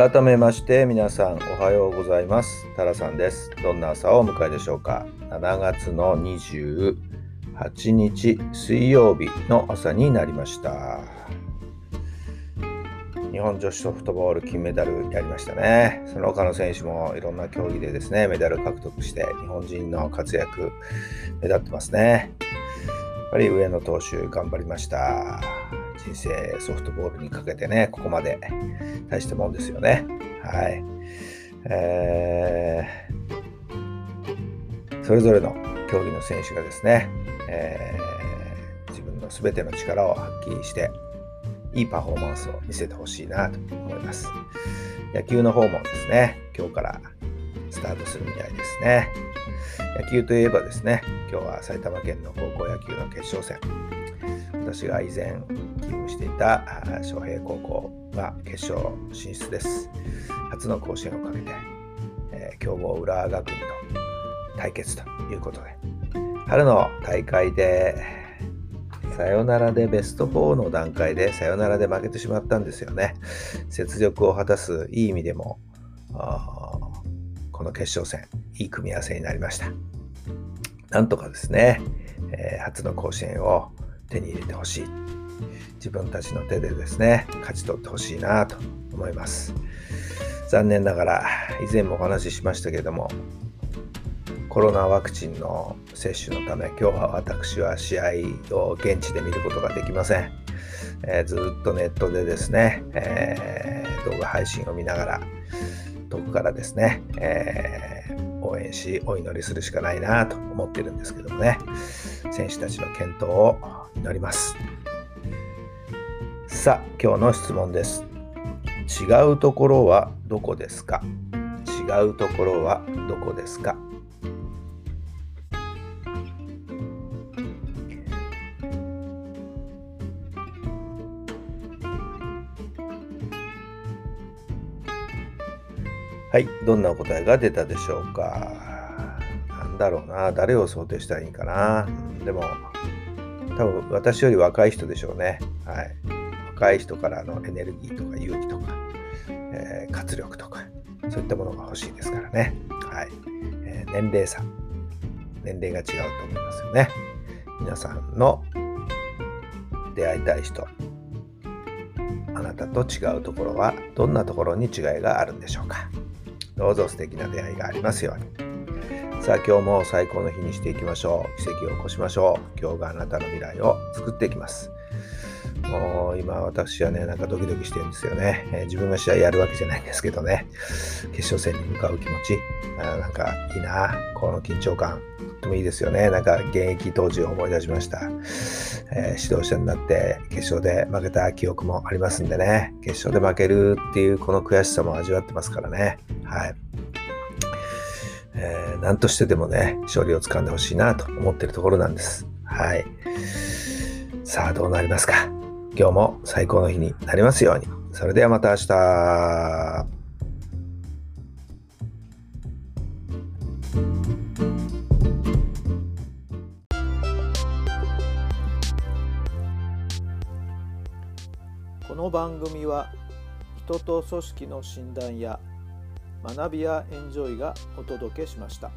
改めまして皆さんおはようございます。タラさんです。どんな朝をお迎えでしょうか？7月の28日水曜日の朝になりました。日本女子ソフトボール金メダルやりましたね。その他の選手もいろんな競技でですねメダル獲得して日本人の活躍目立ってますね。やっぱり上野投手頑張りました。人生ソフトボールにかけてね、ここまで大したもんですよね。はい。えー、それぞれの競技の選手がですね、えー、自分の全ての力を発揮して、いいパフォーマンスを見せてほしいなと思います。野球の方もですね、今日からスタートするみたいですね。野球といえばですね、今日は埼玉県の高校野球の決勝戦。私が以前勤務していた昌平高校が決勝進出です。初の甲子園をかけて、えー、強豪浦和学院と対決ということで、春の大会でサヨナラでベスト4の段階でサヨナラで負けてしまったんですよね。雪辱を果たすいい意味でも、この決勝戦、いい組み合わせになりました。なんとかですね、えー、初の甲子園を手に入れてほしい。自分たちの手でですね勝ち取ってほしいなと思います。残念ながら以前もお話ししましたけどもコロナワクチンの接種のため今日は私は試合を現地で見ることができません、えー、ずっとネットでですね、えー、動画配信を見ながら遠くからですね、えー、応援しお祈りするしかないなと思ってるんですけどもね。選手たちの健闘を祈ります。さあ今日の質問です。違うところはどこですか？違うところはどこですか？はい、どんなお答えが出たでしょうか？なんだろうな、誰を想定したらいいかな？でも、多分私より若い人でしょうね。はい。若い人からのエネルギーとか勇気とか、えー、活力とか、そういったものが欲しいですからね。はい。えー、年齢差、年齢が違うと思いますよね。皆さんの出会いたい人、あなたと違うところはどんなところに違いがあるんでしょうか？どうぞ素敵な出会いがありますように。さあ今日も最高の日にしていきましょう。奇跡を起こしましょう。今日があなたの未来を作っていきます。もう今私はね、なんかドキドキしてるんですよね。えー、自分が試合やるわけじゃないんですけどね。決勝戦に向かう気持ち。あなんかいいな。この緊張感。とってもいいですよね。なんか現役当時を思い出しました。えー、指導者になって決勝で負けた記憶もありますんでね。決勝で負けるっていうこの悔しさも味わってますからね。はい。えー、何としてでもね、勝利をつかんでほしいなと思ってるところなんです。はい。さあ、どうなりますか？今日も最高の日になりますように。それではまた明日。この番組は人と組織の診断や学びやエンジョイがお届けしました。